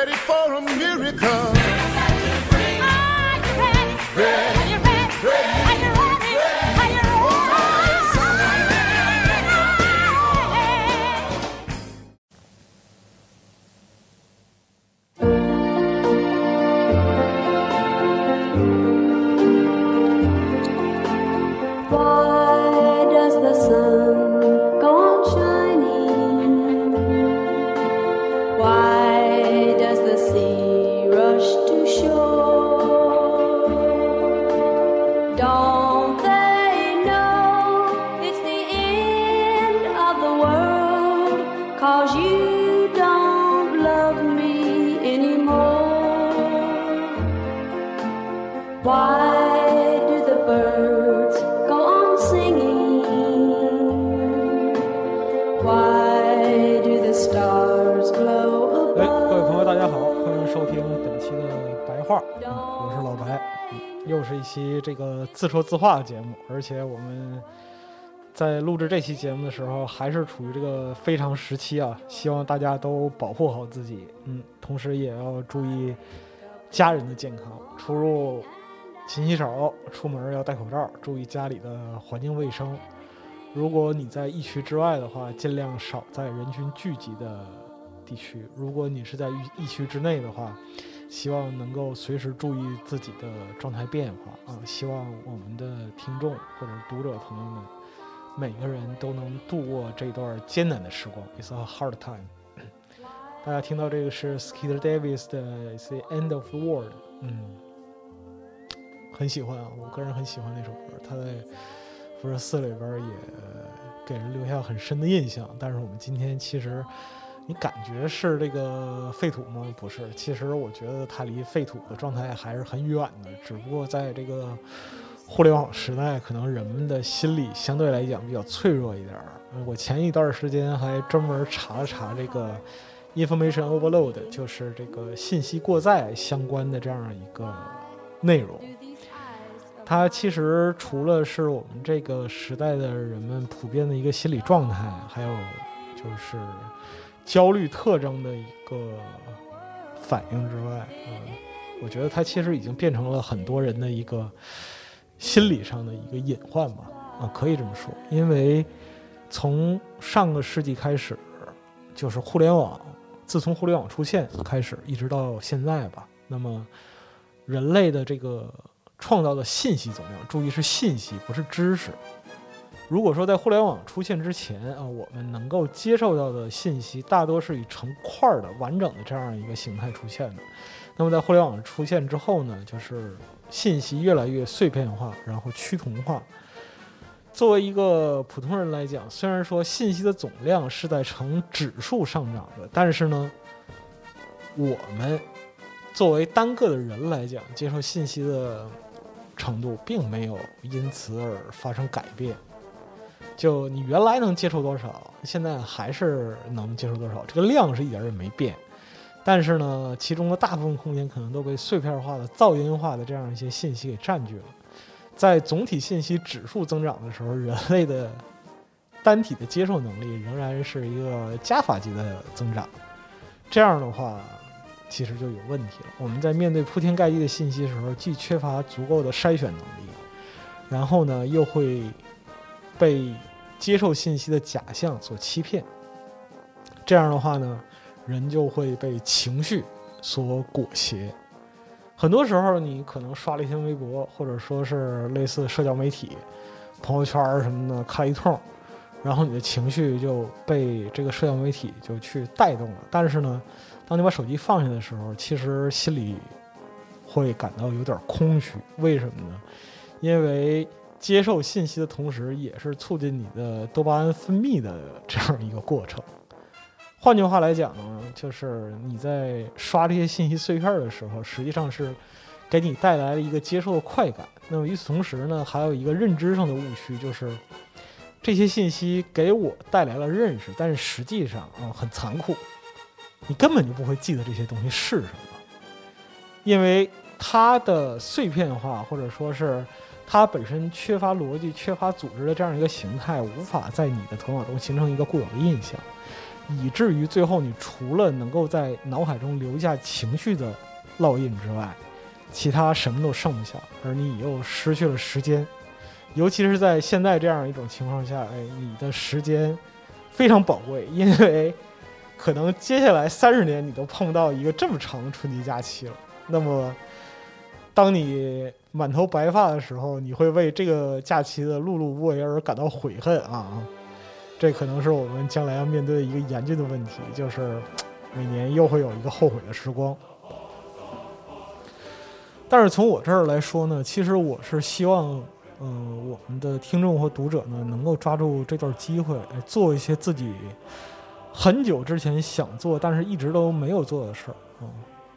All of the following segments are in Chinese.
ready for a miracle? Are you ready? Ready. 是一期这个自说自话的节目，而且我们在录制这期节目的时候，还是处于这个非常时期啊！希望大家都保护好自己，嗯，同时也要注意家人的健康，出入勤洗手，出门要戴口罩，注意家里的环境卫生。如果你在疫区之外的话，尽量少在人群聚集的地区；如果你是在疫区之内的话，希望能够随时注意自己的状态变化啊！希望我们的听众或者读者朋友们，每个人都能度过这段艰难的时光。It's a hard time。大家听到这个是 Skeeter Davis 的《The End of the World》，嗯，很喜欢啊，我个人很喜欢那首歌。他在辐射四里边也给人留下很深的印象。但是我们今天其实。你感觉是这个废土吗？不是，其实我觉得它离废土的状态还是很远的。只不过在这个互联网时代，可能人们的心理相对来讲比较脆弱一点儿。我前一段时间还专门查了查这个 information overload，就是这个信息过载相关的这样一个内容。它其实除了是我们这个时代的人们普遍的一个心理状态，还有就是。焦虑特征的一个反应之外，嗯，我觉得它其实已经变成了很多人的一个心理上的一个隐患吧，啊，可以这么说。因为从上个世纪开始，就是互联网，自从互联网出现开始，一直到现在吧，那么人类的这个创造的信息总量，注意是信息，不是知识。如果说在互联网出现之前啊，我们能够接受到的信息大多是以成块的完整的这样一个形态出现的，那么在互联网出现之后呢，就是信息越来越碎片化，然后趋同化。作为一个普通人来讲，虽然说信息的总量是在呈指数上涨的，但是呢，我们作为单个的人来讲，接受信息的程度并没有因此而发生改变。就你原来能接受多少，现在还是能接受多少，这个量是一点也没变。但是呢，其中的大部分空间可能都被碎片化的、噪音化的这样一些信息给占据了。在总体信息指数增长的时候，人类的单体的接受能力仍然是一个加法级的增长。这样的话，其实就有问题了。我们在面对铺天盖地的信息的时候，既缺乏足够的筛选能力，然后呢，又会被。接受信息的假象所欺骗，这样的话呢，人就会被情绪所裹挟，很多时候，你可能刷了一天微博，或者说是类似社交媒体、朋友圈什么的看一通，然后你的情绪就被这个社交媒体就去带动了。但是呢，当你把手机放下的时候，其实心里会感到有点空虚。为什么呢？因为接受信息的同时，也是促进你的多巴胺分泌的这样一个过程。换句话来讲呢，就是你在刷这些信息碎片的时候，实际上是给你带来了一个接受的快感。那么与此同时呢，还有一个认知上的误区，就是这些信息给我带来了认识，但是实际上啊很残酷，你根本就不会记得这些东西是什么，因为它的碎片化或者说是它本身缺乏逻辑、缺乏组织的这样一个形态，无法在你的头脑中形成一个固有的印象。以至于最后，你除了能够在脑海中留下情绪的烙印之外，其他什么都剩不下，而你又失去了时间。尤其是在现在这样一种情况下，哎，你的时间非常宝贵，因为可能接下来三十年你都碰不到一个这么长的春节假期了。那么，当你满头白发的时候，你会为这个假期的碌碌无为而感到悔恨啊！这可能是我们将来要面对的一个严峻的问题，就是每年又会有一个后悔的时光。但是从我这儿来说呢，其实我是希望，嗯，我们的听众和读者呢，能够抓住这段机会，做一些自己很久之前想做但是一直都没有做的事儿啊。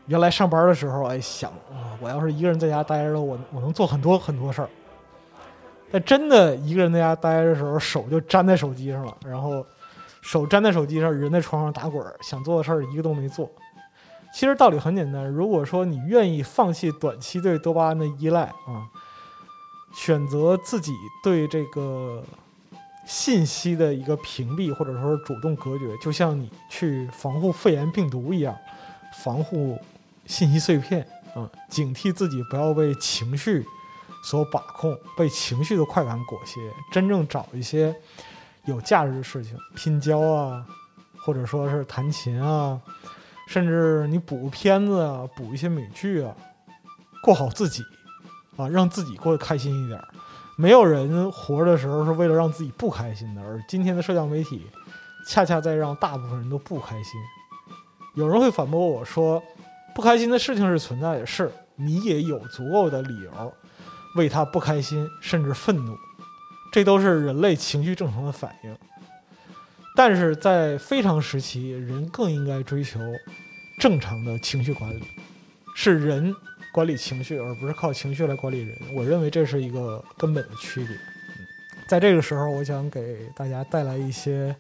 原来上班的时候，哎，想啊，我要是一个人在家待着，我我能做很多很多事儿。但真的一个人在家待着的时候，手就粘在手机上了，然后手粘在手机上，人在床上打滚，想做的事儿一个都没做。其实道理很简单，如果说你愿意放弃短期对多巴胺的依赖啊，选择自己对这个信息的一个屏蔽，或者说主动隔绝，就像你去防护肺炎病毒一样，防护信息碎片啊，警惕自己不要被情绪。所把控，被情绪的快感裹挟，真正找一些有价值的事情，拼胶啊，或者说是弹琴啊，甚至你补片子啊，补一些美剧啊，过好自己啊，让自己过得开心一点。没有人活的时候是为了让自己不开心的，而今天的社交媒体恰恰在让大部分人都不开心。有人会反驳我说，不开心的事情是存在的，是你也有足够的理由。为他不开心，甚至愤怒，这都是人类情绪正常的反应。但是在非常时期，人更应该追求正常的情绪管理，是人管理情绪，而不是靠情绪来管理人。我认为这是一个根本的区别。在这个时候，我想给大家带来一些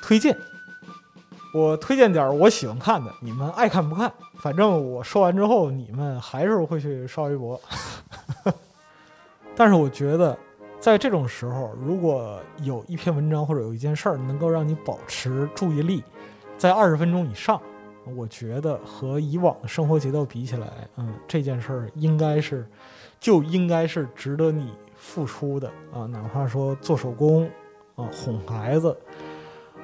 推荐。我推荐点我喜欢看的，你们爱看不看？反正我说完之后，你们还是会去刷微博。但是我觉得，在这种时候，如果有一篇文章或者有一件事儿能够让你保持注意力在二十分钟以上，我觉得和以往的生活节奏比起来，嗯，这件事儿应该是就应该是值得你付出的啊！哪怕说做手工啊、哄孩子，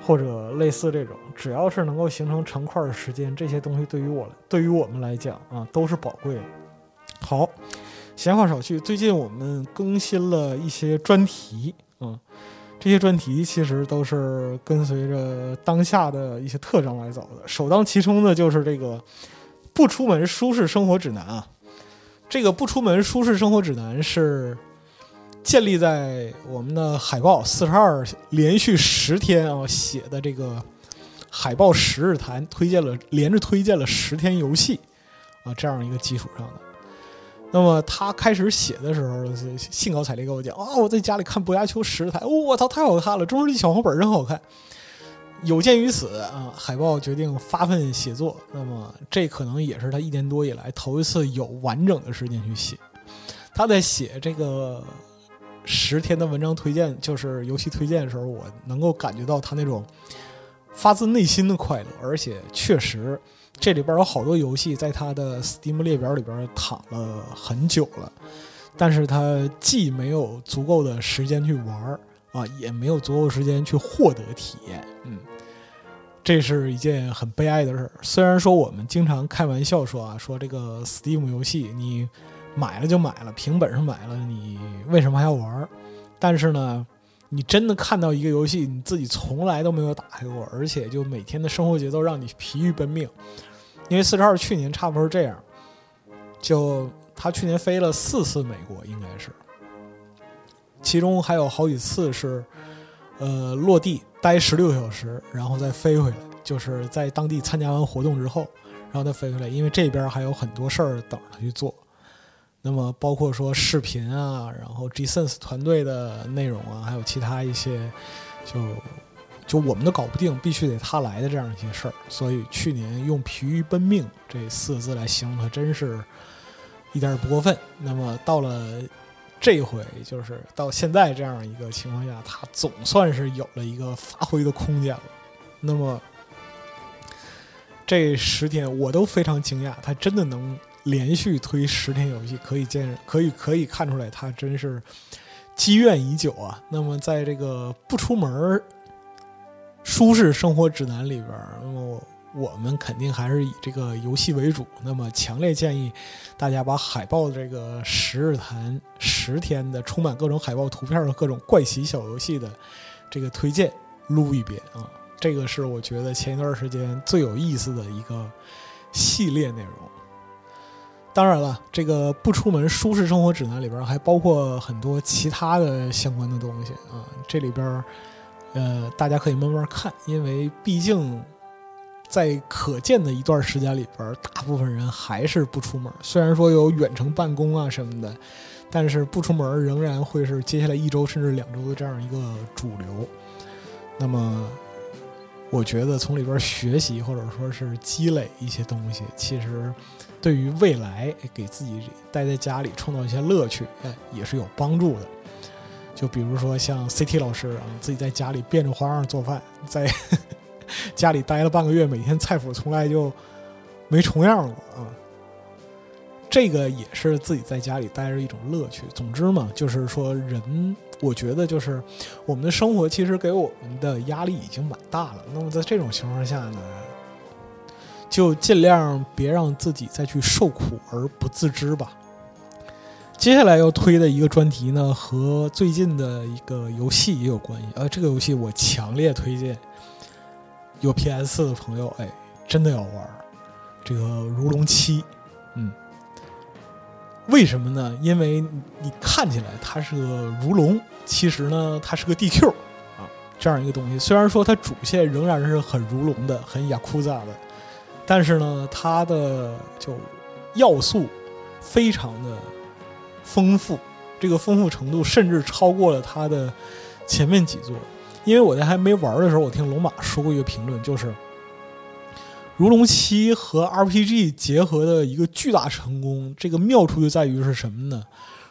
或者类似这种，只要是能够形成成块的时间，这些东西对于我对于我们来讲啊，都是宝贵的。好。闲话少叙，最近我们更新了一些专题，嗯，这些专题其实都是跟随着当下的一些特征来走的。首当其冲的就是这个“不出门舒适生活指南”啊，这个“不出门舒适生活指南”是建立在我们的海报四十二连续十天啊写的这个海报十日谈，推荐了连着推荐了十天游戏啊这样一个基础上的。那么他开始写的时候，兴高采烈跟我讲：“啊，我在家里看《博雅丘十台》，我操，太好看了！中世纪小黄本真好看。”有鉴于此啊，海豹决定发奋写作。那么这可能也是他一年多以来头一次有完整的时间去写。他在写这个十天的文章推荐，就是游戏推荐的时候，我能够感觉到他那种发自内心的快乐，而且确实。这里边有好多游戏在他的 Steam 列表里边躺了很久了，但是他既没有足够的时间去玩啊，也没有足够时间去获得体验。嗯，这是一件很悲哀的事儿。虽然说我们经常开玩笑说啊，说这个 Steam 游戏你买了就买了，凭本事买了，你为什么还要玩儿？但是呢，你真的看到一个游戏你自己从来都没有打开过，而且就每天的生活节奏让你疲于奔命。因为四十二去年差不多是这样，就他去年飞了四次美国，应该是，其中还有好几次是，呃，落地待十六小时，然后再飞回来，就是在当地参加完活动之后，然后再飞回来，因为这边还有很多事儿等着他去做。那么包括说视频啊，然后 G Sense 团队的内容啊，还有其他一些，就就我们都搞不定，必须得他来的这样一些事儿。所以去年用“疲于奔命”这四个字来形容他，真是一点也不过分。那么到了这回，就是到现在这样一个情况下，他总算是有了一个发挥的空间了。那么这十天我都非常惊讶，他真的能连续推十天游戏，可以见可以可以看出来，他真是积怨已久啊。那么在这个不出门儿舒适生活指南里边，那么我们肯定还是以这个游戏为主。那么强烈建议大家把海报的这个十日谈十天的充满各种海报图片和各种怪奇小游戏的这个推荐撸一遍啊。这个是我觉得前一段时间最有意思的一个系列内容。当然了，这个不出门舒适生活指南里边还包括很多其他的相关的东西啊。这里边，呃，大家可以慢慢看，因为毕竟在可见的一段时间里边，大部分人还是不出门。虽然说有远程办公啊什么的，但是不出门仍然会是接下来一周甚至两周的这样一个主流。那么，我觉得从里边学习或者说是积累一些东西，其实对于未来给自己待在家里创造一些乐趣，哎，也是有帮助的。就比如说像 CT 老师啊，自己在家里变着花样做饭，在 家里待了半个月，每天菜谱从来就没重样过啊。这个也是自己在家里待着一种乐趣。总之嘛，就是说人，我觉得就是我们的生活其实给我们的压力已经蛮大了。那么在这种情况下呢，就尽量别让自己再去受苦而不自知吧。接下来要推的一个专题呢，和最近的一个游戏也有关系。呃，这个游戏我强烈推荐，有 PS 的朋友，哎，真的要玩这个《如龙七》。嗯，为什么呢？因为你看起来它是个如龙，其实呢，它是个 DQ 啊，这样一个东西。虽然说它主线仍然是很如龙的、很雅库扎的，但是呢，它的就要素非常的丰富，这个丰富程度甚至超过了它的前面几座。因为我在还没玩的时候，我听龙马说过一个评论，就是《如龙七》和 RPG 结合的一个巨大成功。这个妙处就在于是什么呢？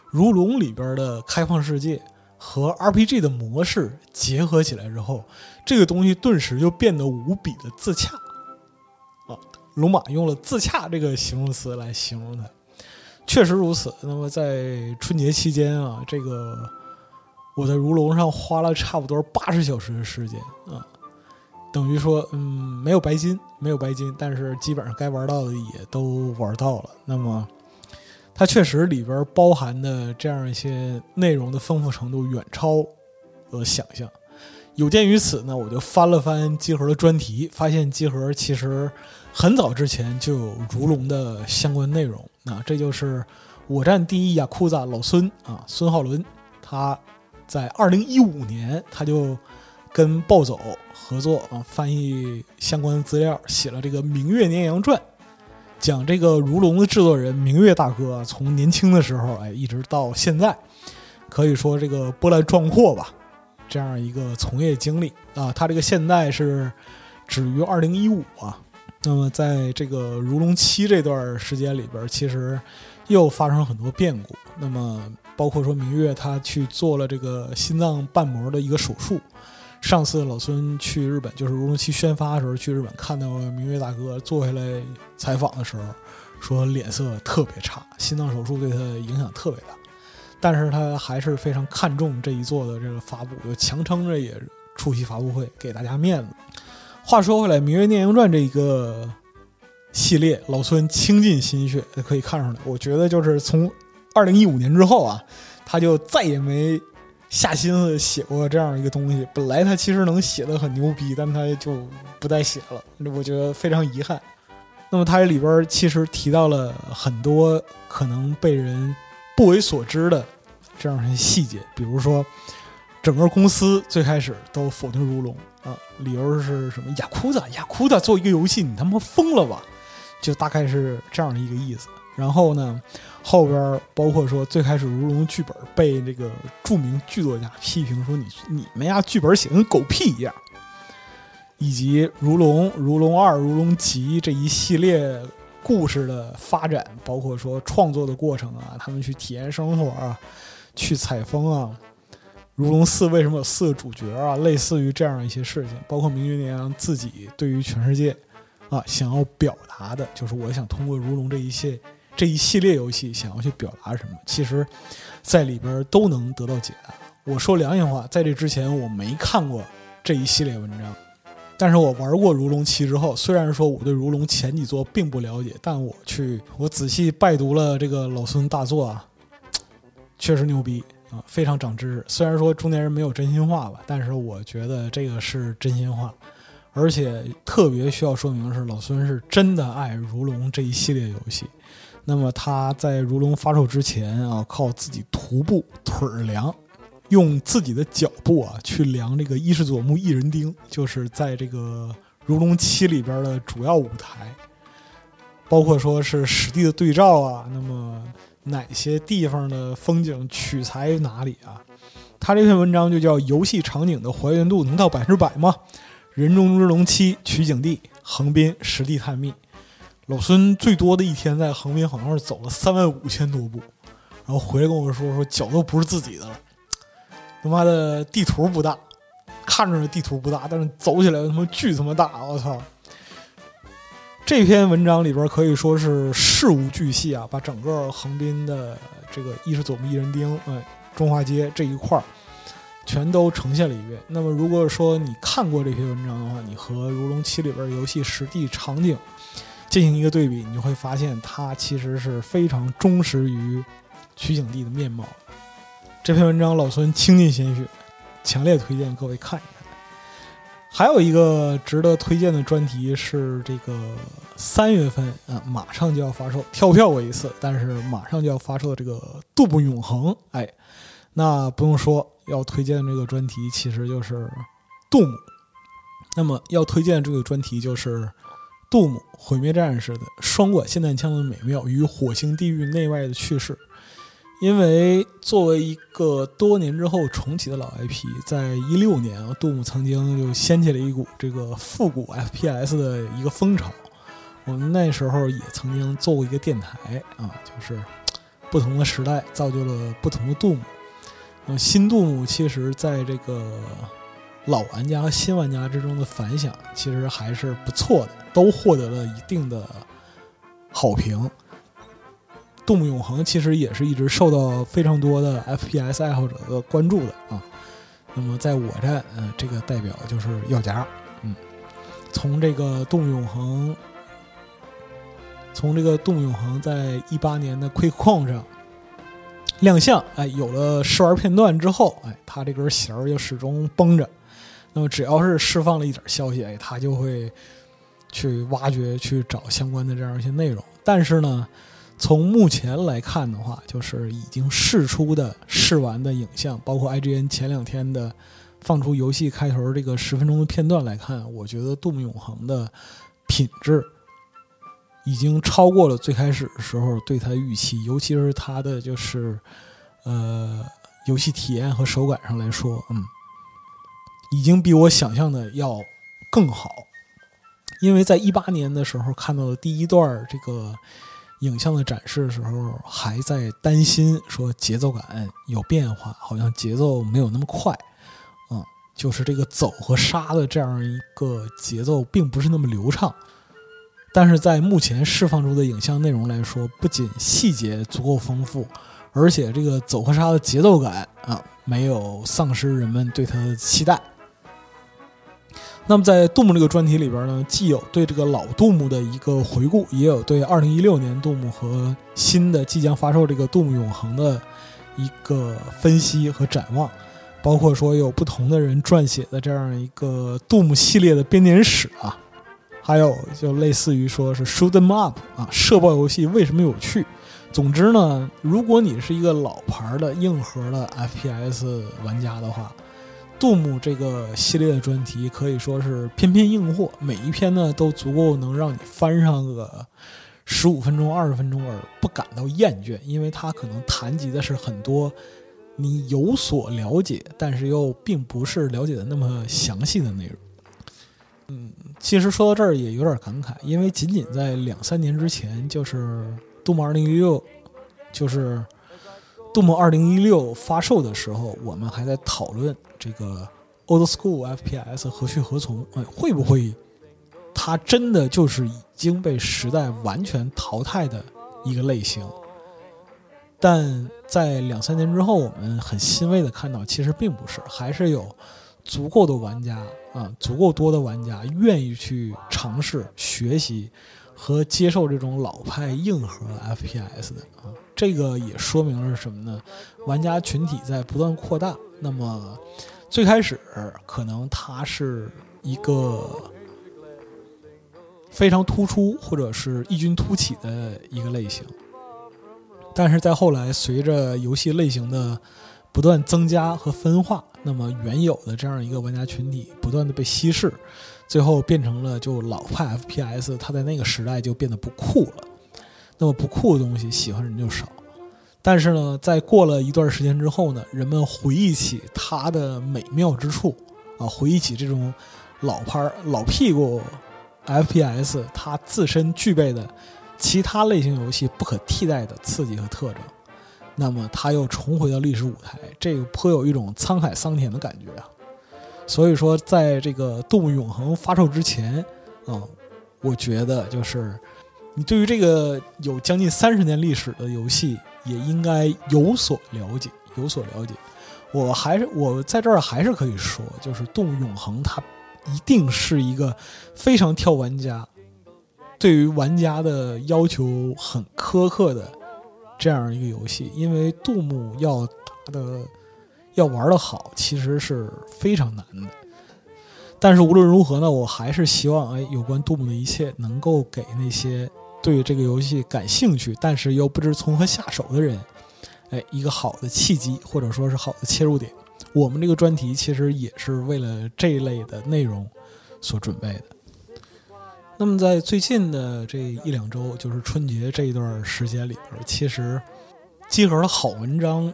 如龙里边的开放世界和 RPG 的模式结合起来之后，这个东西顿时就变得无比的自洽。龙马用了“自洽”这个形容词来形容它。确实如此。那么在春节期间啊，这个我在如龙上花了差不多八十小时的时间啊，等于说嗯没有白金，没有白金，但是基本上该玩到的也都玩到了。那么它确实里边包含的这样一些内容的丰富程度远超我想象。有鉴于此呢，我就翻了翻集合的专题，发现集合其实很早之前就有如龙的相关内容。那这就是我站第一雅库扎老孙啊，孙浩伦，他在二零一五年他就跟暴走合作啊，翻译相关资料，写了这个《明月年阳传》，讲这个如龙的制作人明月大哥，从年轻的时候哎，一直到现在，可以说这个波澜壮阔吧，这样一个从业经历啊，他这个现代是止于二零一五啊。那么，在这个如龙七这段时间里边，其实又发生了很多变故。那么，包括说明月他去做了这个心脏瓣膜的一个手术。上次老孙去日本，就是如龙七宣发的时候去日本，看到明月大哥坐下来采访的时候，说脸色特别差，心脏手术对他影响特别大。但是他还是非常看重这一座的这个发布，就强撑着也出席发布会，给大家面子。话说回来，《明月孽影传》这一个系列，老孙倾尽心血，可以看出来。我觉得就是从二零一五年之后啊，他就再也没下心思写过这样一个东西。本来他其实能写的很牛逼，但他就不再写了，我觉得非常遗憾。那么它这里边其实提到了很多可能被人不为所知的这样的细节，比如说整个公司最开始都否定如龙啊，理由是什么？雅库达，雅库达做一个游戏，你他妈疯了吧？就大概是这样的一个意思。然后呢，后边包括说最开始如龙剧本被这个著名剧作家批评说你你们呀剧本写跟狗屁一样。以及《如龙》《如龙二》《如龙集》这一系列故事的发展，包括说创作的过程啊，他们去体验生活啊，去采风啊，《如龙四》为什么有四个主角啊？类似于这样一些事情，包括明月年阳自己对于全世界啊想要表达的，就是我想通过《如龙》这一系这一系列游戏想要去表达什么，其实，在里边都能得到解答。我说良心话，在这之前我没看过这一系列文章。但是我玩过《如龙七》之后，虽然说我对《如龙》前几作并不了解，但我去我仔细拜读了这个老孙大作啊，确实牛逼啊，非常长知识。虽然说中年人没有真心话吧，但是我觉得这个是真心话，而且特别需要说明的是，老孙是真的爱《如龙》这一系列游戏。那么他在《如龙》发售之前啊，靠自己徒步腿儿量。用自己的脚步啊去量这个伊势佐木一人丁，就是在这个《如龙七》里边的主要舞台，包括说是实地的对照啊，那么哪些地方的风景取材于哪里啊？他这篇文章就叫《游戏场景的还原度能到百分之百吗？人中之龙七取景地横滨实地探秘。老孙最多的一天在横滨好像是走了三万五千多步，然后回来跟我说说脚都不是自己的了。他妈的地图不大，看着地图不大，但是走起来他妈巨他妈大！我操！这篇文章里边可以说是事无巨细啊，把整个横滨的这个伊势佐木一人丁、哎中华街这一块儿全都呈现了一遍。那么如果说你看过这篇文章的话，你和《如龙七》里边游戏实地场景进行一个对比，你就会发现它其实是非常忠实于取景地的面貌。这篇文章老孙倾尽心血，强烈推荐各位看一看。还有一个值得推荐的专题是这个三月份啊，马上就要发售，跳票过一次，但是马上就要发售的这个《杜牧永恒》。哎，那不用说，要推荐这个专题其实就是杜牧。那么要推荐这个专题就是杜牧《毁灭战士》的双管霰弹枪的美妙与火星地狱内外的趣事。因为作为一个多年之后重启的老 IP，在一六年，啊，杜牧曾经就掀起了一股这个复古 FPS 的一个风潮。我们那时候也曾经做过一个电台啊，就是不同的时代造就了不同的杜牧。那新杜牧其实在这个老玩家和新玩家之中的反响其实还是不错的，都获得了一定的好评。《动物永恒》其实也是一直受到非常多的 FPS 爱好者的关注的啊。那么在我站，嗯，这个代表就是药夹，嗯，从这个《动物永恒》，从这个《动物永恒》在一八年的 QuakeCon 上亮相，哎，有了试玩片段之后，哎，他这根弦儿就始终绷着。那么只要是释放了一点消息，哎，他就会去挖掘、去找相关的这样一些内容。但是呢，从目前来看的话，就是已经试出的试玩的影像，包括 IGN 前两天的放出游戏开头这个十分钟的片段来看，我觉得《杜牧永恒》的品质已经超过了最开始的时候对它的预期，尤其是它的就是呃游戏体验和手感上来说，嗯，已经比我想象的要更好。因为在一八年的时候看到的第一段这个。影像的展示的时候，还在担心说节奏感有变化，好像节奏没有那么快，嗯，就是这个走和杀的这样一个节奏并不是那么流畅。但是在目前释放出的影像内容来说，不仅细节足够丰富，而且这个走和杀的节奏感啊，没有丧失人们对它的期待。那么在杜牧这个专题里边呢，既有对这个老杜牧的一个回顾，也有对二零一六年杜牧和新的即将发售这个杜牧永恒的一个分析和展望，包括说有不同的人撰写的这样一个杜牧系列的编年史啊，还有就类似于说是 shoot them up 啊，射爆游戏为什么有趣？总之呢，如果你是一个老牌的硬核的 FPS 玩家的话。杜牧这个系列的专题可以说是篇篇硬货，每一篇呢都足够能让你翻上个十五分钟、二十分钟而不感到厌倦，因为它可能谈及的是很多你有所了解，但是又并不是了解的那么详细的内容。嗯，其实说到这儿也有点感慨，因为仅仅在两三年之前，就是杜牧二零一六，就是杜牧二零一六发售的时候，我们还在讨论。这个 old school FPS 何去何从？哎，会不会它真的就是已经被时代完全淘汰的一个类型？但在两三年之后，我们很欣慰的看到，其实并不是，还是有足够的玩家啊，足够多的玩家愿意去尝试、学习和接受这种老派硬核 FPS 的啊。这个也说明了什么呢？玩家群体在不断扩大。那么，最开始可能它是一个非常突出或者是异军突起的一个类型，但是在后来随着游戏类型的不断增加和分化，那么原有的这样一个玩家群体不断的被稀释，最后变成了就老派 FPS，它在那个时代就变得不酷了。那么不酷的东西，喜欢的人就少。但是呢，在过了一段时间之后呢，人们回忆起它的美妙之处，啊，回忆起这种老牌老屁股 FPS 它自身具备的其他类型游戏不可替代的刺激和特征，那么它又重回到历史舞台，这个颇有一种沧海桑田的感觉啊。所以说，在这个《动物永恒》发售之前，啊，我觉得就是你对于这个有将近三十年历史的游戏。也应该有所了解，有所了解。我还是我在这儿还是可以说，就是《动物永恒》它一定是一个非常挑玩家，对于玩家的要求很苛刻的这样一个游戏。因为杜牧要打的要玩的好，其实是非常难的。但是无论如何呢，我还是希望哎，有关杜牧的一切能够给那些。对这个游戏感兴趣，但是又不知从何下手的人，哎，一个好的契机或者说是好的切入点。我们这个专题其实也是为了这一类的内容所准备的。那么在最近的这一两周，就是春节这一段时间里边，其实集合的好文章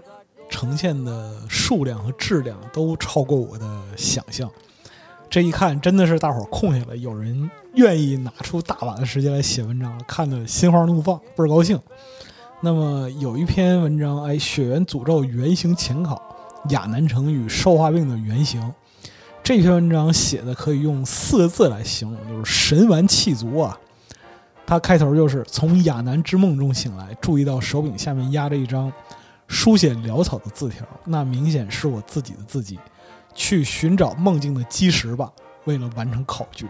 呈现的数量和质量都超过我的想象。这一看，真的是大伙儿空下来，有人愿意拿出大把的时间来写文章，看得心花怒放，倍儿高兴。那么有一篇文章，哎，血缘诅咒原型浅考，亚南城与兽化病的原型。这篇文章写的可以用四个字来形容，就是神完气足啊。它开头就是从亚南之梦中醒来，注意到手柄下面压着一张书写潦草的字条，那明显是我自己的字迹。去寻找梦境的基石吧，为了完成考据。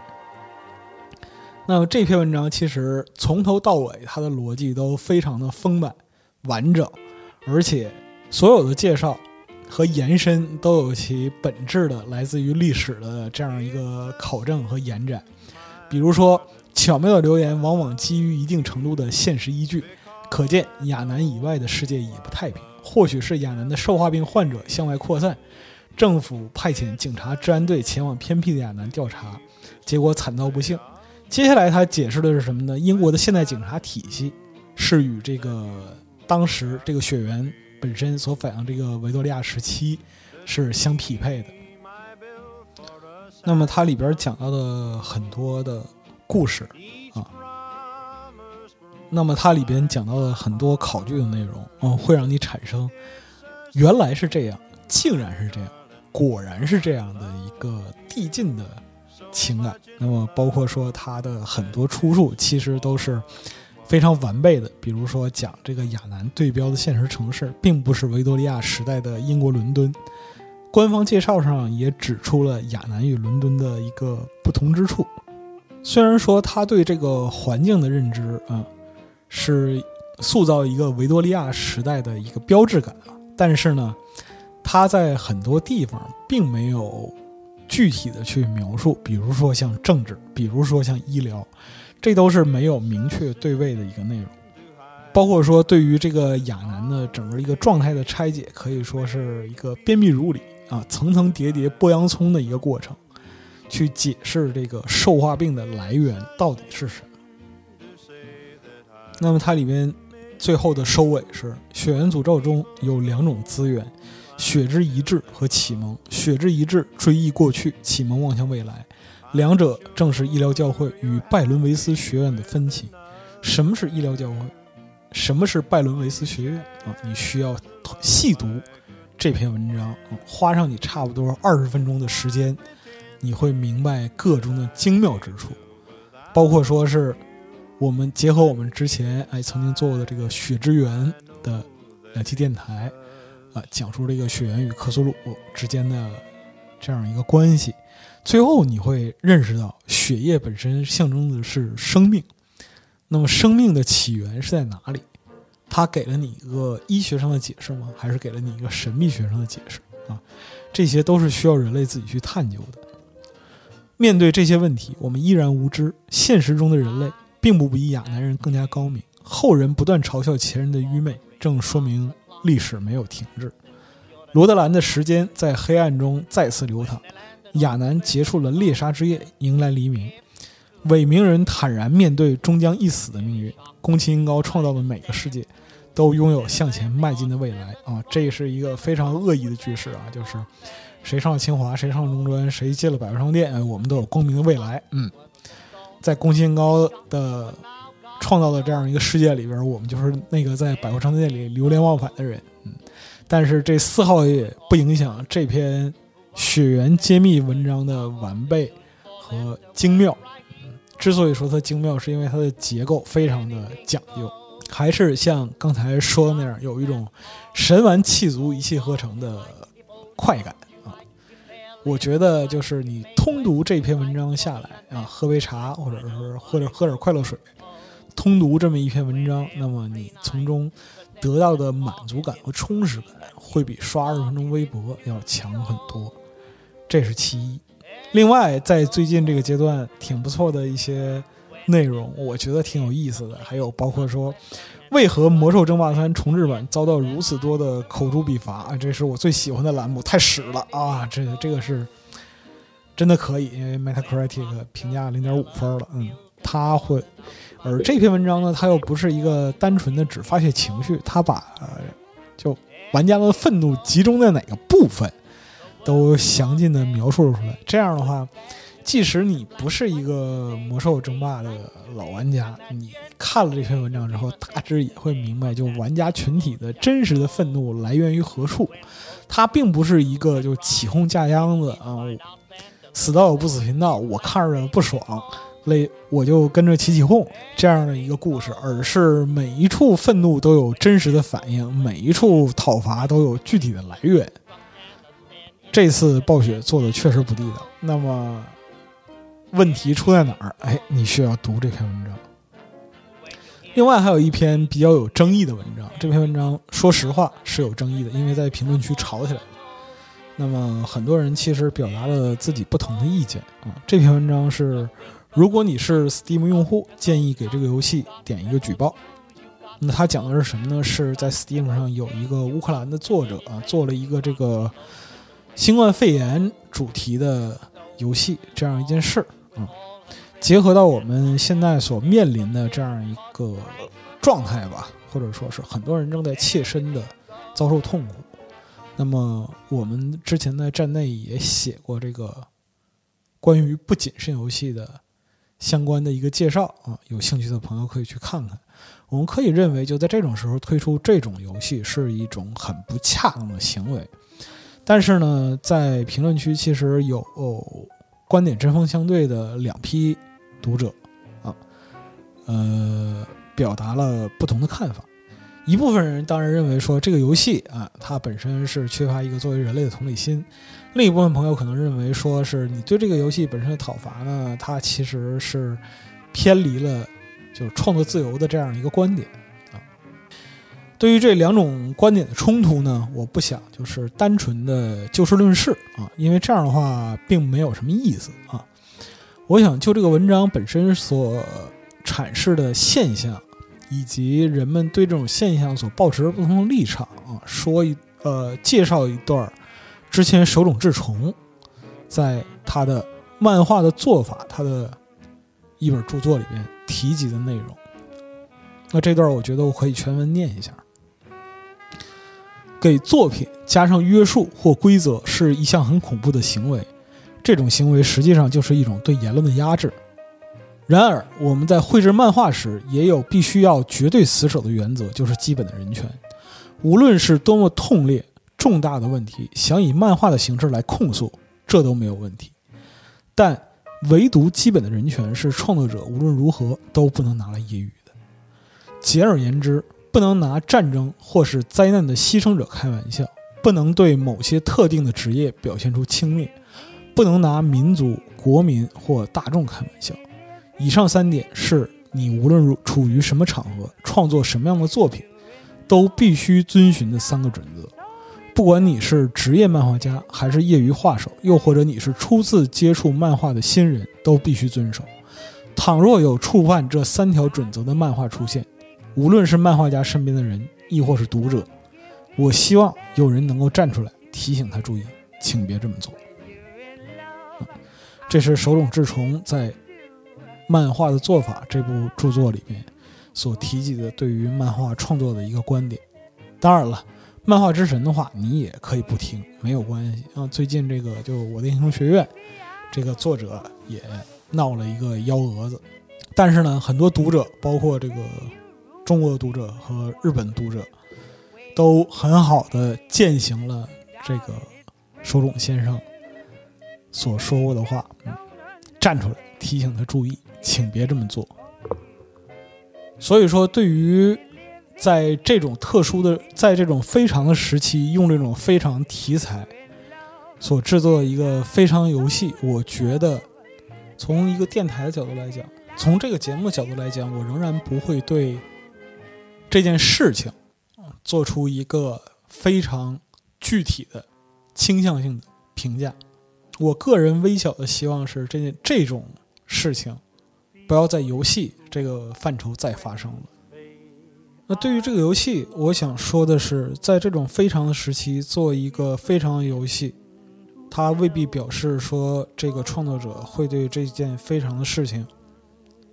那么这篇文章其实从头到尾，它的逻辑都非常的丰满、完整，而且所有的介绍和延伸都有其本质的来自于历史的这样一个考证和延展。比如说，巧妙的留言往往基于一定程度的现实依据，可见亚南以外的世界也不太平。或许是亚南的兽化病患者向外扩散。政府派遣警察治安队前往偏僻的亚南调查，结果惨遭不幸。接下来他解释的是什么呢？英国的现代警察体系是与这个当时这个血缘本身所反映这个维多利亚时期是相匹配的。那么它里边讲到的很多的故事，那么它里边讲到的很多考据的内容，嗯，会让你产生原来是这样，竟然是这样。果然是这样的一个递进的情感，那么包括说它的很多出处其实都是非常完备的。比如说讲这个亚南对标的现实城市，并不是维多利亚时代的英国伦敦，官方介绍上也指出了亚南与伦敦的一个不同之处。虽然说他对这个环境的认知啊，是塑造一个维多利亚时代的一个标志感啊，但是呢，他在很多地方并没有具体的去描述，比如说像政治，比如说像医疗，这都是没有明确对位的一个内容。包括说对于这个亚南的整个一个状态的拆解，可以说是一个鞭辟如里啊，层层叠叠剥洋葱的一个过程。去解释这个兽化病的来源到底是什？那么它里面最后的收尾是：血缘诅咒中有两种资源，血之一致和启蒙。血之一致追忆过去，启蒙望向未来，两者正是医疗教会与拜伦维斯学院的分歧。什么是医疗教会？什么是拜伦维斯学院？啊，你需要细读这篇文章，花上你差不多二十分钟的时间。你会明白个中的精妙之处，包括说是我们结合我们之前哎曾经做过的这个血之源的两期电台啊，讲述这个血缘与克苏鲁之间的这样一个关系，最后你会认识到血液本身象征的是生命，那么生命的起源是在哪里？它给了你一个医学上的解释吗？还是给了你一个神秘学上的解释啊？这些都是需要人类自己去探究的。面对这些问题，我们依然无知。现实中的人类并不比亚男人更加高明。后人不断嘲笑前人的愚昧，正说明历史没有停滞。罗德兰的时间在黑暗中再次流淌。亚男结束了猎杀之夜，迎来黎明。伟名人坦然面对终将一死的命运。宫崎英高创造的每个世界，都拥有向前迈进的未来。啊，这是一个非常恶意的句式啊，就是。谁上了清华，谁上了中专，谁进了百货商店，我们都有光明的未来。嗯，在宫崎高的创造的这样一个世界里边，我们就是那个在百货商店里流连忘返的人。嗯，但是这丝毫也不影响这篇血缘揭秘文章的完备和精妙。之所以说它精妙，是因为它的结构非常的讲究，还是像刚才说的那样，有一种神完气足、一气呵成的快感。我觉得就是你通读这篇文章下来啊，喝杯茶或者是喝点喝点快乐水，通读这么一篇文章，那么你从中得到的满足感和充实感会比刷二十分钟微博要强很多，这是其一。另外，在最近这个阶段挺不错的一些内容，我觉得挺有意思的，还有包括说。为何《魔兽争霸三》重置版遭到如此多的口诛笔伐啊？这是我最喜欢的栏目，太屎了啊！这这个是真的可以，因为 Metacritic 评价零点五分了。嗯，他会，而这篇文章呢，它又不是一个单纯的只发泄情绪，他把就玩家的愤怒集中在哪个部分，都详尽的描述了出来。这样的话。即使你不是一个魔兽争霸的老玩家，你看了这篇文章之后，大致也会明白，就玩家群体的真实的愤怒来源于何处。它并不是一个就起哄架秧子啊，死道友不死贫道，我看着不爽，累我就跟着起起哄这样的一个故事，而是每一处愤怒都有真实的反应，每一处讨伐都有具体的来源。这次暴雪做的确实不地道。那么。问题出在哪儿？哎，你需要读这篇文章。另外还有一篇比较有争议的文章，这篇文章说实话是有争议的，因为在评论区吵起来了。那么很多人其实表达了自己不同的意见啊。这篇文章是：如果你是 Steam 用户，建议给这个游戏点一个举报。那他讲的是什么呢？是在 Steam 上有一个乌克兰的作者啊，做了一个这个新冠肺炎主题的游戏这样一件事儿。嗯，结合到我们现在所面临的这样一个状态吧，或者说是很多人正在切身的遭受痛苦。那么我们之前在站内也写过这个关于不谨慎游戏的相关的一个介绍啊，有兴趣的朋友可以去看看。我们可以认为，就在这种时候推出这种游戏是一种很不恰当的行为。但是呢，在评论区其实有。观点针锋相对的两批读者，啊，呃，表达了不同的看法。一部分人当然认为说这个游戏啊，它本身是缺乏一个作为人类的同理心；另一部分朋友可能认为说是你对这个游戏本身的讨伐呢，它其实是偏离了就是创作自由的这样一个观点。对于这两种观点的冲突呢，我不想就是单纯的就事论事啊，因为这样的话并没有什么意思啊。我想就这个文章本身所阐释的现象。以及人们对这种现象所抱持的不同的立场啊，说一呃介绍一段之前手冢治虫在他的漫画的做法，他的一本著作里面提及的内容。那这段我觉得我可以全文念一下：给作品加上约束或规则是一项很恐怖的行为，这种行为实际上就是一种对言论的压制。然而，我们在绘制漫画时，也有必须要绝对死守的原则，就是基本的人权。无论是多么痛烈、重大的问题，想以漫画的形式来控诉，这都没有问题。但唯独基本的人权，是创作者无论如何都不能拿来揶揄的。简而言之，不能拿战争或是灾难的牺牲者开玩笑，不能对某些特定的职业表现出轻蔑，不能拿民族、国民或大众开玩笑。以上三点是你无论如处于什么场合，创作什么样的作品，都必须遵循的三个准则。不管你是职业漫画家，还是业余画手，又或者你是初次接触漫画的新人，都必须遵守。倘若有触犯这三条准则的漫画出现，无论是漫画家身边的人，亦或是读者，我希望有人能够站出来提醒他注意，请别这么做。这是手冢治虫在。漫画的做法这部著作里面所提及的对于漫画创作的一个观点，当然了，漫画之神的话你也可以不听，没有关系啊。最近这个就我的英雄学院，这个作者也闹了一个幺蛾子，但是呢，很多读者，包括这个中国的读者和日本读者，都很好的践行了这个手冢先生所说过的话，嗯，站出来提醒他注意。请别这么做。所以说，对于在这种特殊的、在这种非常的时期，用这种非常题材所制作的一个非常游戏，我觉得从一个电台的角度来讲，从这个节目的角度来讲，我仍然不会对这件事情做出一个非常具体的倾向性的评价。我个人微小的希望是，这件这种事情。不要在游戏这个范畴再发生了。那对于这个游戏，我想说的是，在这种非常的时期做一个非常的游戏，它未必表示说这个创作者会对这件非常的事情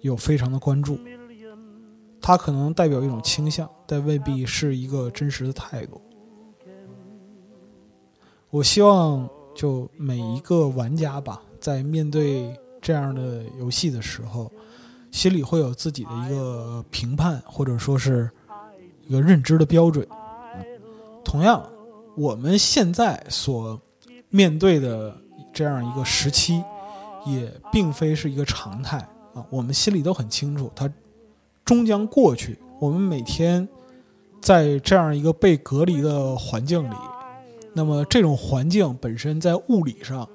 有非常的关注。它可能代表一种倾向，但未必是一个真实的态度。我希望就每一个玩家吧，在面对这样的游戏的时候。心里会有自己的一个评判，或者说是一个认知的标准。同样，我们现在所面对的这样一个时期，也并非是一个常态啊。我们心里都很清楚，它终将过去。我们每天在这样一个被隔离的环境里，那么这种环境本身在物理上。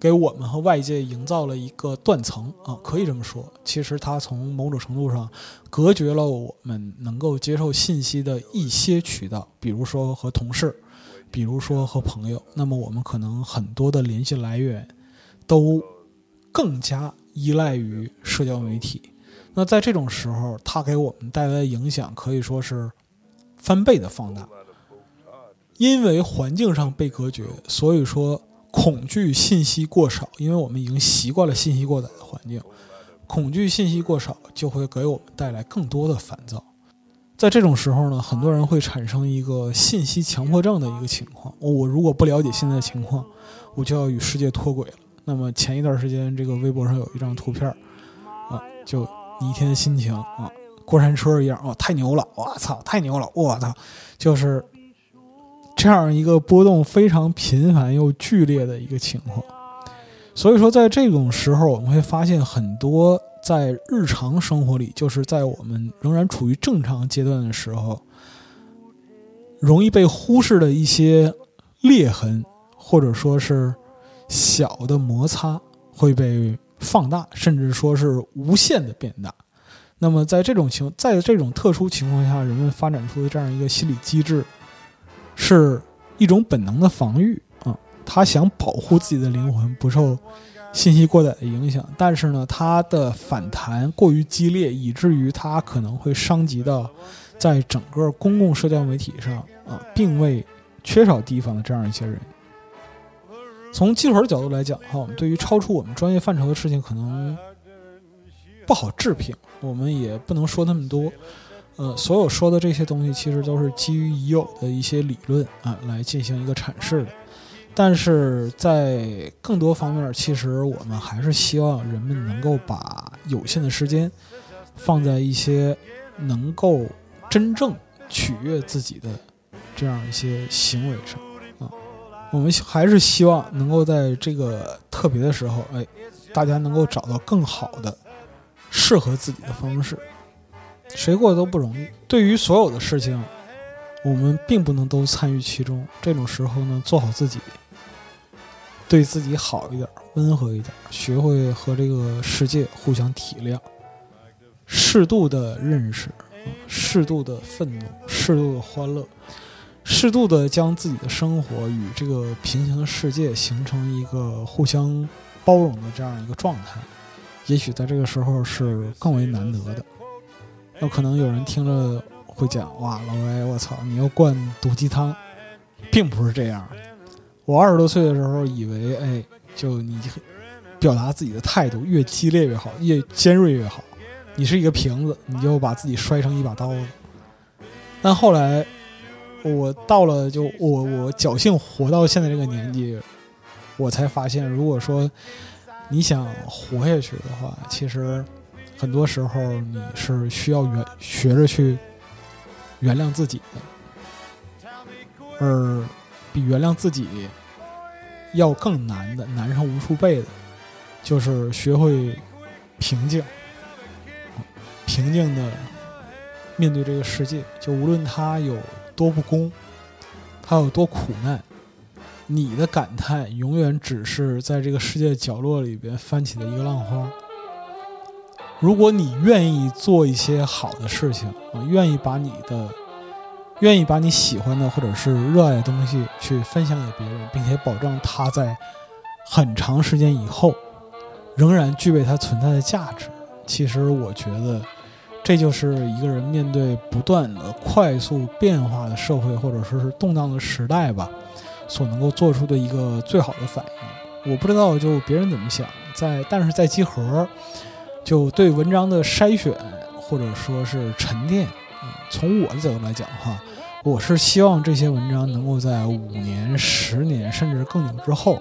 给我们和外界营造了一个断层啊，可以这么说。其实它从某种程度上隔绝了我们能够接受信息的一些渠道，比如说和同事，比如说和朋友。那么我们可能很多的联系来源都更加依赖于社交媒体。那在这种时候，它给我们带来的影响可以说是翻倍的放大。因为环境上被隔绝，所以说。恐惧信息过少，因为我们已经习惯了信息过载的环境。恐惧信息过少，就会给我们带来更多的烦躁。在这种时候呢，很多人会产生一个信息强迫症的一个情况。我如果不了解现在情况，我就要与世界脱轨了。那么前一段时间，这个微博上有一张图片啊，就你一天的心情啊，过山车一样啊，太牛了！我操，太牛了！我操，就是。这样一个波动非常频繁又剧烈的一个情况，所以说在这种时候，我们会发现很多在日常生活里，就是在我们仍然处于正常阶段的时候，容易被忽视的一些裂痕，或者说是小的摩擦，会被放大，甚至说是无限的变大。那么，在这种情，在这种特殊情况下，人们发展出的这样一个心理机制，是一种本能的防御啊。他想保护自己的灵魂不受信息过载的影响，但是呢，他的反弹过于激烈，以至于他可能会伤及到在整个公共社交媒体上啊，并未缺少提防的这样一些人。从技术的角度来讲，哈，我们对于超出我们专业范畴的事情，可能不好置评。我们也不能说那么多，呃，所有说的这些东西其实都是基于已有的一些理论啊来进行一个阐释的。但是在更多方面，其实我们还是希望人们能够把有限的时间放在一些能够真正取悦自己的这样一些行为上。我们还是希望能够在这个特别的时候，哎，大家能够找到更好的。适合自己的方式，谁过得都不容易。对于所有的事情，我们并不能都参与其中。这种时候呢，做好自己，对自己好一点，温和一点，学会和这个世界互相体谅，适度的认识，适度的愤怒，适度的欢乐，适度的将自己的生活与这个平行的世界形成一个互相包容的这样一个状态。也许在这个时候是更为难得的。那可能有人听了会讲：“哇，老歪，我操，你要灌毒鸡汤，并不是这样。”我二十多岁的时候以为，哎，就你表达自己的态度越激烈越好，越尖锐越好。你是一个瓶子，你就把自己摔成一把刀子。但后来我到了，就我我侥幸活到现在这个年纪，我才发现，如果说。你想活下去的话，其实很多时候你是需要原学着去原谅自己的，而比原谅自己要更难的、难上无数倍的，就是学会平静，平静的面对这个世界。就无论他有多不公，他有多苦难。你的感叹永远只是在这个世界角落里边翻起的一个浪花。如果你愿意做一些好的事情啊，愿意把你的、愿意把你喜欢的或者是热爱的东西去分享给别人，并且保证它在很长时间以后仍然具备它存在的价值，其实我觉得这就是一个人面对不断的快速变化的社会或者说是动荡的时代吧。所能够做出的一个最好的反应，我不知道就别人怎么想，在但是在集合，就对文章的筛选或者说是沉淀，从我的角度来讲哈，我是希望这些文章能够在五年、十年甚至更久之后，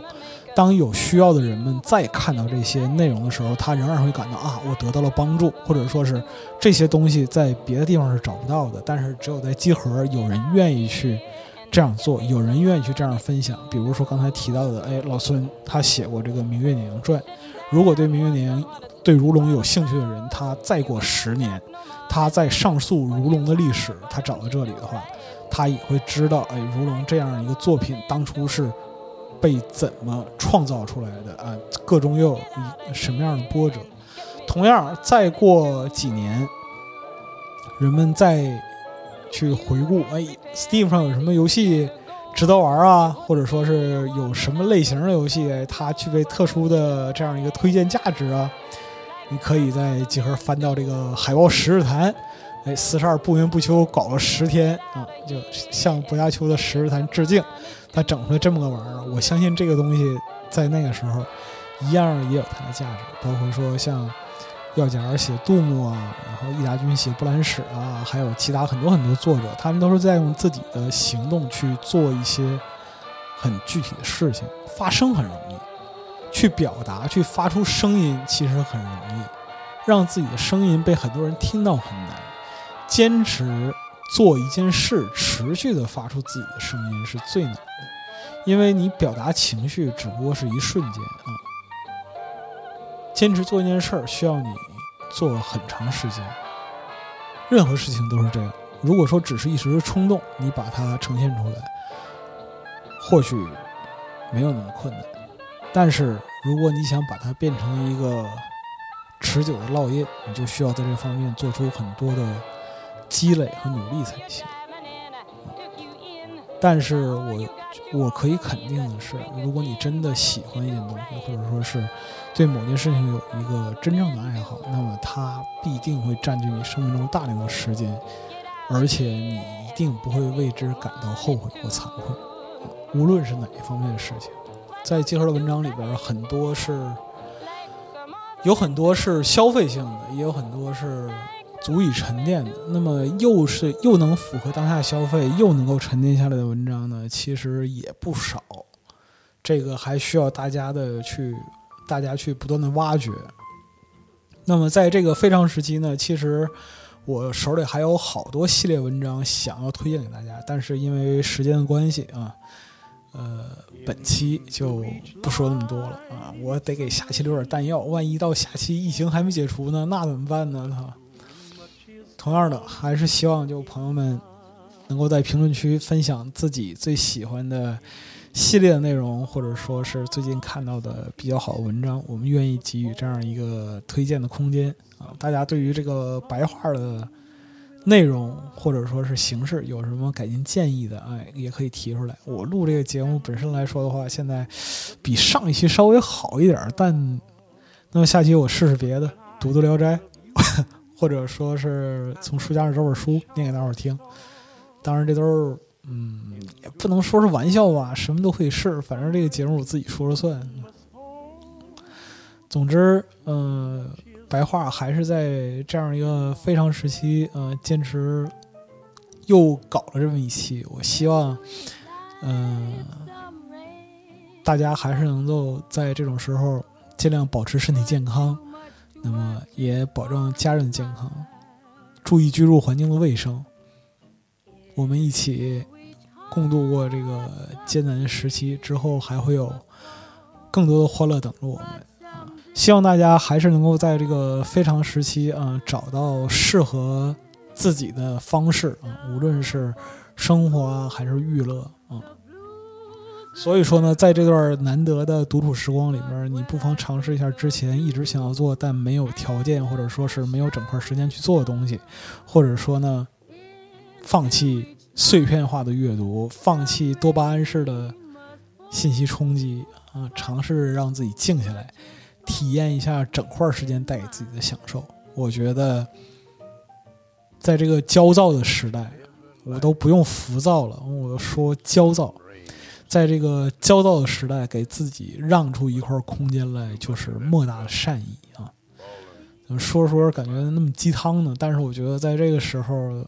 当有需要的人们再看到这些内容的时候，他仍然会感到啊，我得到了帮助，或者说是这些东西在别的地方是找不到的，但是只有在集合有人愿意去。这样做，有人愿意去这样分享。比如说刚才提到的，哎，老孙他写过这个《明月碾阳传》。如果对明月碾阳、对如龙有兴趣的人，他再过十年，他在上溯如龙的历史，他找到这里的话，他也会知道，哎，如龙这样一个作品当初是被怎么创造出来的啊？各中又有什么样的波折？同样，再过几年，人们再。去回顾，哎，Steam 上有什么游戏值得玩啊？或者说是有什么类型的游戏，它具备特殊的这样一个推荐价值啊？你可以在集合翻到这个海豹十日谈，哎，四十二不眠不休搞了十天啊，就向博家秋的十日谈致敬，他整出来这么个玩意儿，我相信这个东西在那个时候一样也有它的价值，包括说像。药家写杜牧啊，然后易达军写布兰史啊，还有其他很多很多作者，他们都是在用自己的行动去做一些很具体的事情。发声很容易，去表达、去发出声音其实很容易，让自己的声音被很多人听到很难。坚持做一件事，持续的发出自己的声音是最难，因为你表达情绪只不过是一瞬间啊。坚持做一件事儿，需要你做很长时间。任何事情都是这样。如果说只是一时的冲动，你把它呈现出来，或许没有那么困难。但是如果你想把它变成一个持久的烙印，你就需要在这方面做出很多的积累和努力才行。但是我我可以肯定的是，如果你真的喜欢一件东西，或者说是对某件事情有一个真正的爱好，那么它必定会占据你生命中大量的时间，而且你一定不会为之感到后悔或惭愧。无论是哪一方面的事情，在结合的文章里边，很多是有很多是消费性的，也有很多是。足以沉淀的，那么又是又能符合当下消费，又能够沉淀下来的文章呢？其实也不少，这个还需要大家的去，大家去不断的挖掘。那么在这个非常时期呢，其实我手里还有好多系列文章想要推荐给大家，但是因为时间的关系啊，呃，本期就不说那么多了啊，我得给下期留点弹药，万一到下期疫情还没解除呢，那怎么办呢？他。同样的，还是希望就朋友们能够在评论区分享自己最喜欢的系列的内容，或者说是最近看到的比较好的文章，我们愿意给予这样一个推荐的空间啊。大家对于这个白话的内容或者说是形式有什么改进建议的，哎，也可以提出来。我录这个节目本身来说的话，现在比上一期稍微好一点，但那么下期我试试别的，读读《聊斋》。或者说是从书架上找本书念给大伙儿听，当然这都是嗯，也不能说是玩笑吧，什么都可以试，反正这个节目我自己说了算。总之，嗯，白话还是在这样一个非常时期，呃，坚持又搞了这么一期。我希望，嗯，大家还是能够在这种时候尽量保持身体健康。那么也保证家人健康，注意居住环境的卫生。我们一起共度过这个艰难时期之后，还会有更多的欢乐等着我们啊！希望大家还是能够在这个非常时期啊，找到适合自己的方式啊，无论是生活啊，还是娱乐啊。所以说呢，在这段难得的独处时光里面，你不妨尝试一下之前一直想要做但没有条件或者说是没有整块时间去做的东西，或者说呢，放弃碎片化的阅读，放弃多巴胺式的信息冲击啊，尝试让自己静下来，体验一下整块时间带给自己的享受。我觉得，在这个焦躁的时代，我都不用浮躁了，我说焦躁。在这个焦躁的时代，给自己让出一块空间来，就是莫大的善意啊！说着说着，感觉那么鸡汤呢。但是我觉得，在这个时候，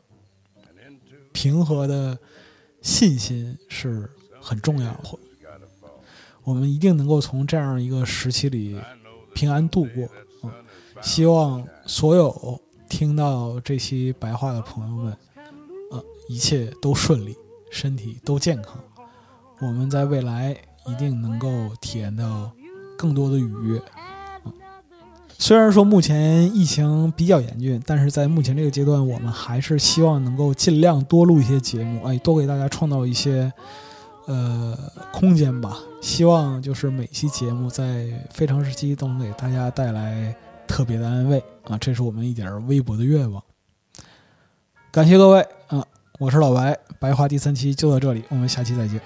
平和的信心是很重要的。我们一定能够从这样一个时期里平安度过。嗯，希望所有听到这期白话的朋友们，啊，一切都顺利，身体都健康。我们在未来一定能够体验到更多的愉悦。虽然说目前疫情比较严峻，但是在目前这个阶段，我们还是希望能够尽量多录一些节目，哎，多给大家创造一些呃空间吧。希望就是每期节目在非常时期都能给大家带来特别的安慰啊，这是我们一点微薄的愿望。感谢各位啊，我是老白，白话第三期就到这里，我们下期再见。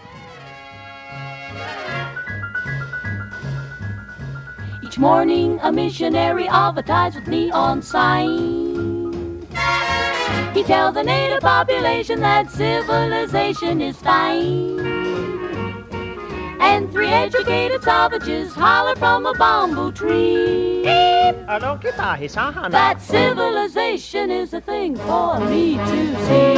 Each morning a missionary advertised with neon sign. He tells the native population that civilization is fine. And three educated savages holler from a bamboo tree. That civilization is a thing for me to see.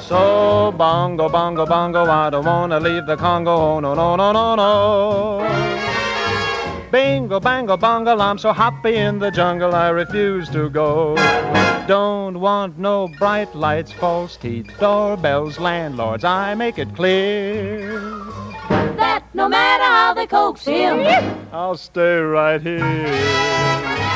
So bongo, bongo, bongo, I don't wanna leave the Congo. Oh, no, no, no, no, no. Bingo, bango, bungle, I'm so happy in the jungle I refuse to go. Don't want no bright lights, false teeth, doorbells, landlords, I make it clear. That no matter how they coax him, I'll stay right here.